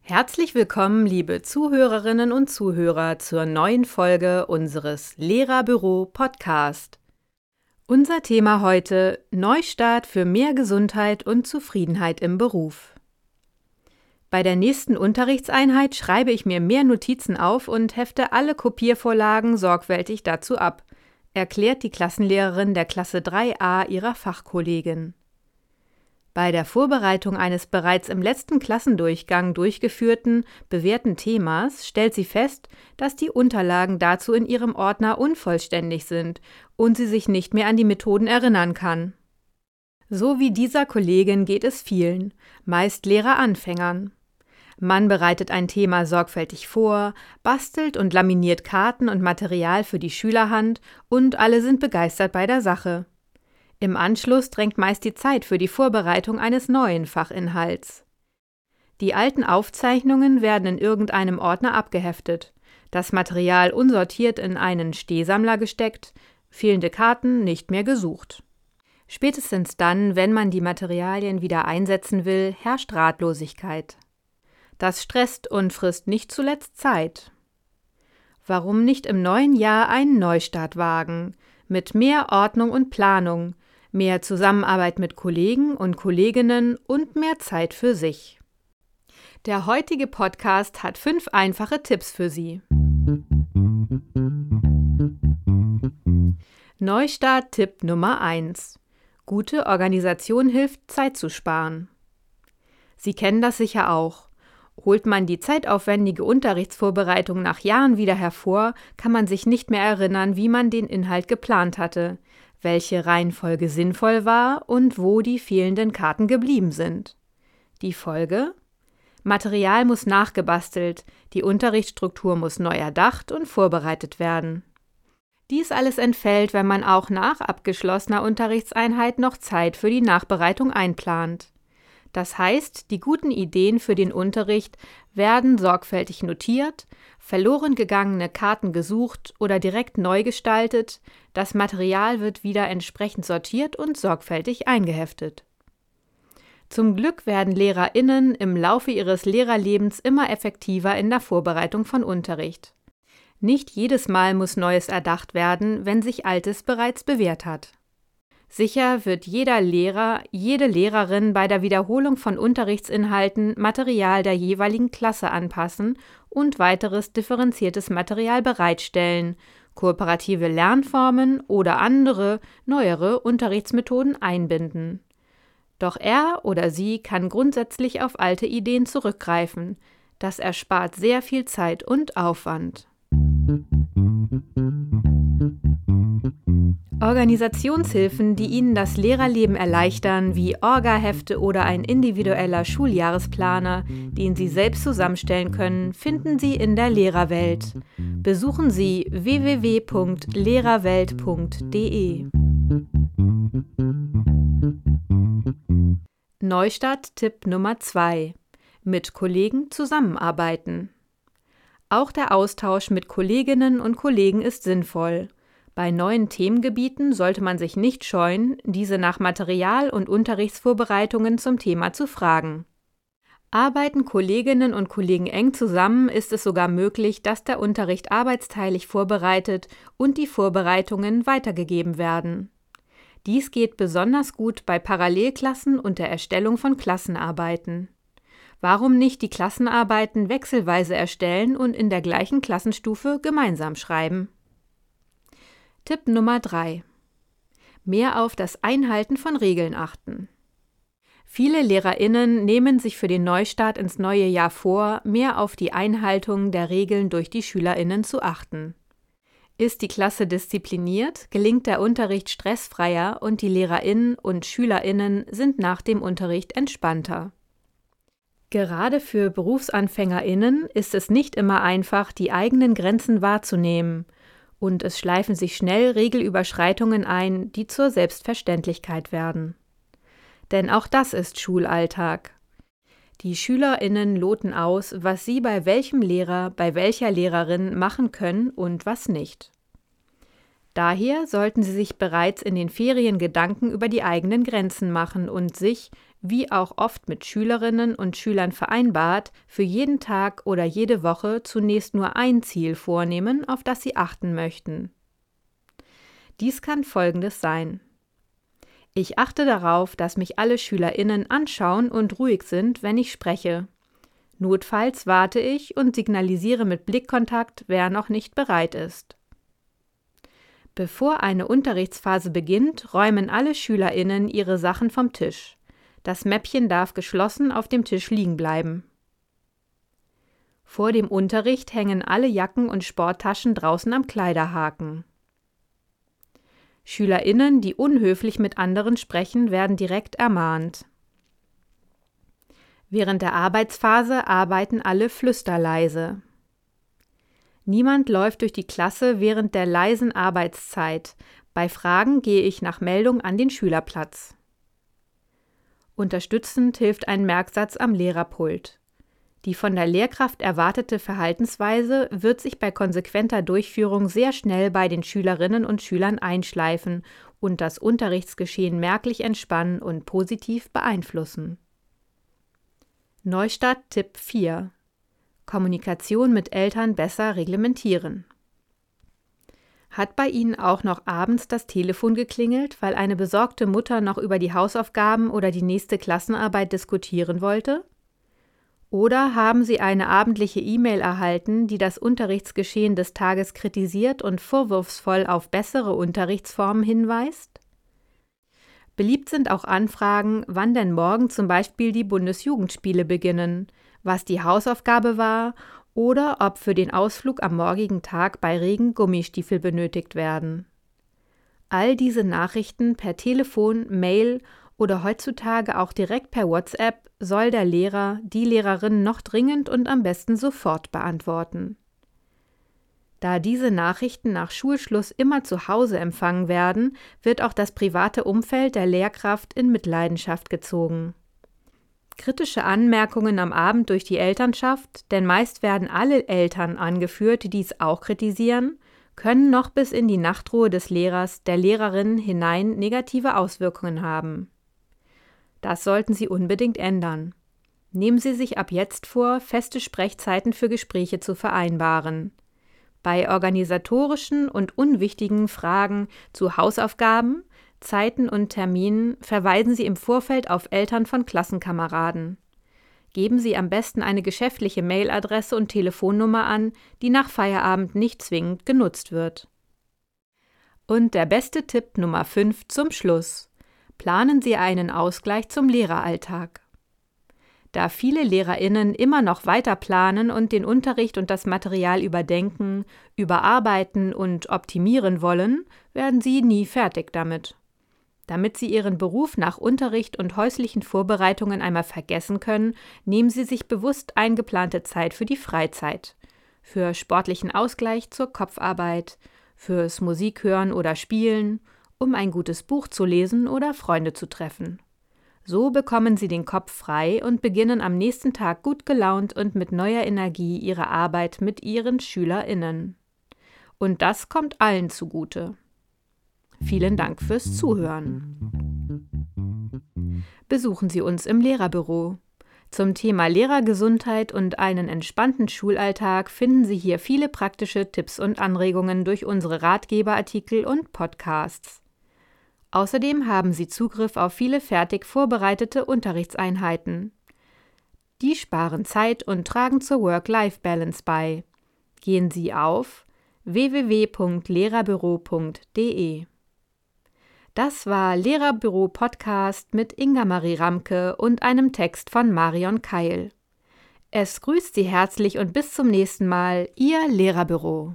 Herzlich willkommen, liebe Zuhörerinnen und Zuhörer, zur neuen Folge unseres Lehrerbüro Podcast. Unser Thema heute Neustart für mehr Gesundheit und Zufriedenheit im Beruf. Bei der nächsten Unterrichtseinheit schreibe ich mir mehr Notizen auf und hefte alle Kopiervorlagen sorgfältig dazu ab, erklärt die Klassenlehrerin der Klasse 3a ihrer Fachkollegin. Bei der Vorbereitung eines bereits im letzten Klassendurchgang durchgeführten, bewährten Themas stellt sie fest, dass die Unterlagen dazu in ihrem Ordner unvollständig sind und sie sich nicht mehr an die Methoden erinnern kann. So wie dieser Kollegin geht es vielen, meist Lehreranfängern. Man bereitet ein Thema sorgfältig vor, bastelt und laminiert Karten und Material für die Schülerhand und alle sind begeistert bei der Sache. Im Anschluss drängt meist die Zeit für die Vorbereitung eines neuen Fachinhalts. Die alten Aufzeichnungen werden in irgendeinem Ordner abgeheftet, das Material unsortiert in einen Stehsammler gesteckt, fehlende Karten nicht mehr gesucht. Spätestens dann, wenn man die Materialien wieder einsetzen will, herrscht Ratlosigkeit. Das stresst und frisst nicht zuletzt Zeit. Warum nicht im neuen Jahr einen Neustart wagen, mit mehr Ordnung und Planung, mehr Zusammenarbeit mit Kollegen und Kolleginnen und mehr Zeit für sich. Der heutige Podcast hat fünf einfache Tipps für Sie. Neustart Tipp Nummer 1. Gute Organisation hilft, Zeit zu sparen. Sie kennen das sicher auch. Holt man die zeitaufwendige Unterrichtsvorbereitung nach Jahren wieder hervor, kann man sich nicht mehr erinnern, wie man den Inhalt geplant hatte, welche Reihenfolge sinnvoll war und wo die fehlenden Karten geblieben sind. Die Folge? Material muss nachgebastelt, die Unterrichtsstruktur muss neu erdacht und vorbereitet werden. Dies alles entfällt, wenn man auch nach abgeschlossener Unterrichtseinheit noch Zeit für die Nachbereitung einplant. Das heißt, die guten Ideen für den Unterricht werden sorgfältig notiert, verloren gegangene Karten gesucht oder direkt neu gestaltet, das Material wird wieder entsprechend sortiert und sorgfältig eingeheftet. Zum Glück werden Lehrerinnen im Laufe ihres Lehrerlebens immer effektiver in der Vorbereitung von Unterricht. Nicht jedes Mal muss Neues erdacht werden, wenn sich Altes bereits bewährt hat. Sicher wird jeder Lehrer, jede Lehrerin bei der Wiederholung von Unterrichtsinhalten Material der jeweiligen Klasse anpassen und weiteres differenziertes Material bereitstellen, kooperative Lernformen oder andere, neuere Unterrichtsmethoden einbinden. Doch er oder sie kann grundsätzlich auf alte Ideen zurückgreifen. Das erspart sehr viel Zeit und Aufwand. Organisationshilfen, die Ihnen das Lehrerleben erleichtern, wie Orga-Hefte oder ein individueller Schuljahresplaner, den Sie selbst zusammenstellen können, finden Sie in der Lehrerwelt. Besuchen Sie www.lehrerwelt.de. Neustart-Tipp Nummer 2. Mit Kollegen zusammenarbeiten. Auch der Austausch mit Kolleginnen und Kollegen ist sinnvoll. Bei neuen Themengebieten sollte man sich nicht scheuen, diese nach Material und Unterrichtsvorbereitungen zum Thema zu fragen. Arbeiten Kolleginnen und Kollegen eng zusammen, ist es sogar möglich, dass der Unterricht arbeitsteilig vorbereitet und die Vorbereitungen weitergegeben werden. Dies geht besonders gut bei Parallelklassen und der Erstellung von Klassenarbeiten. Warum nicht die Klassenarbeiten wechselweise erstellen und in der gleichen Klassenstufe gemeinsam schreiben? Tipp Nummer 3. Mehr auf das Einhalten von Regeln achten. Viele Lehrerinnen nehmen sich für den Neustart ins neue Jahr vor, mehr auf die Einhaltung der Regeln durch die Schülerinnen zu achten. Ist die Klasse diszipliniert, gelingt der Unterricht stressfreier und die Lehrerinnen und Schülerinnen sind nach dem Unterricht entspannter. Gerade für Berufsanfängerinnen ist es nicht immer einfach, die eigenen Grenzen wahrzunehmen und es schleifen sich schnell Regelüberschreitungen ein, die zur Selbstverständlichkeit werden. Denn auch das ist Schulalltag. Die Schülerinnen loten aus, was sie bei welchem Lehrer, bei welcher Lehrerin machen können und was nicht. Daher sollten Sie sich bereits in den Ferien Gedanken über die eigenen Grenzen machen und sich, wie auch oft mit Schülerinnen und Schülern vereinbart, für jeden Tag oder jede Woche zunächst nur ein Ziel vornehmen, auf das Sie achten möchten. Dies kann folgendes sein. Ich achte darauf, dass mich alle Schülerinnen anschauen und ruhig sind, wenn ich spreche. Notfalls warte ich und signalisiere mit Blickkontakt, wer noch nicht bereit ist. Bevor eine Unterrichtsphase beginnt, räumen alle Schülerinnen ihre Sachen vom Tisch. Das Mäppchen darf geschlossen auf dem Tisch liegen bleiben. Vor dem Unterricht hängen alle Jacken und Sporttaschen draußen am Kleiderhaken. Schülerinnen, die unhöflich mit anderen sprechen, werden direkt ermahnt. Während der Arbeitsphase arbeiten alle flüsterleise. Niemand läuft durch die Klasse während der leisen Arbeitszeit. Bei Fragen gehe ich nach Meldung an den Schülerplatz. Unterstützend hilft ein Merksatz am Lehrerpult. Die von der Lehrkraft erwartete Verhaltensweise wird sich bei konsequenter Durchführung sehr schnell bei den Schülerinnen und Schülern einschleifen und das Unterrichtsgeschehen merklich entspannen und positiv beeinflussen. Neustart Tipp 4 Kommunikation mit Eltern besser reglementieren. Hat bei Ihnen auch noch abends das Telefon geklingelt, weil eine besorgte Mutter noch über die Hausaufgaben oder die nächste Klassenarbeit diskutieren wollte? Oder haben Sie eine abendliche E-Mail erhalten, die das Unterrichtsgeschehen des Tages kritisiert und vorwurfsvoll auf bessere Unterrichtsformen hinweist? Beliebt sind auch Anfragen, wann denn morgen zum Beispiel die Bundesjugendspiele beginnen, was die Hausaufgabe war oder ob für den Ausflug am morgigen Tag bei Regen Gummistiefel benötigt werden. All diese Nachrichten per Telefon, Mail oder heutzutage auch direkt per WhatsApp soll der Lehrer, die Lehrerin noch dringend und am besten sofort beantworten. Da diese Nachrichten nach Schulschluss immer zu Hause empfangen werden, wird auch das private Umfeld der Lehrkraft in Mitleidenschaft gezogen. Kritische Anmerkungen am Abend durch die Elternschaft, denn meist werden alle Eltern angeführt, die dies auch kritisieren, können noch bis in die Nachtruhe des Lehrers, der Lehrerin hinein negative Auswirkungen haben. Das sollten Sie unbedingt ändern. Nehmen Sie sich ab jetzt vor, feste Sprechzeiten für Gespräche zu vereinbaren. Bei organisatorischen und unwichtigen Fragen zu Hausaufgaben Zeiten und Terminen verweisen Sie im Vorfeld auf Eltern von Klassenkameraden. Geben Sie am besten eine geschäftliche Mailadresse und Telefonnummer an, die nach Feierabend nicht zwingend genutzt wird. Und der beste Tipp Nummer 5 zum Schluss. Planen Sie einen Ausgleich zum Lehreralltag. Da viele Lehrerinnen immer noch weiter planen und den Unterricht und das Material überdenken, überarbeiten und optimieren wollen, werden sie nie fertig damit. Damit Sie Ihren Beruf nach Unterricht und häuslichen Vorbereitungen einmal vergessen können, nehmen Sie sich bewusst eingeplante Zeit für die Freizeit, für sportlichen Ausgleich zur Kopfarbeit, fürs Musikhören oder Spielen, um ein gutes Buch zu lesen oder Freunde zu treffen. So bekommen Sie den Kopf frei und beginnen am nächsten Tag gut gelaunt und mit neuer Energie Ihre Arbeit mit Ihren SchülerInnen. Und das kommt allen zugute. Vielen Dank fürs Zuhören. Besuchen Sie uns im Lehrerbüro. Zum Thema Lehrergesundheit und einen entspannten Schulalltag finden Sie hier viele praktische Tipps und Anregungen durch unsere Ratgeberartikel und Podcasts. Außerdem haben Sie Zugriff auf viele fertig vorbereitete Unterrichtseinheiten. Die sparen Zeit und tragen zur Work-Life-Balance bei. Gehen Sie auf www.lehrerbüro.de. Das war Lehrerbüro Podcast mit Inga Marie Ramke und einem Text von Marion Keil. Es grüßt Sie herzlich und bis zum nächsten Mal, Ihr Lehrerbüro.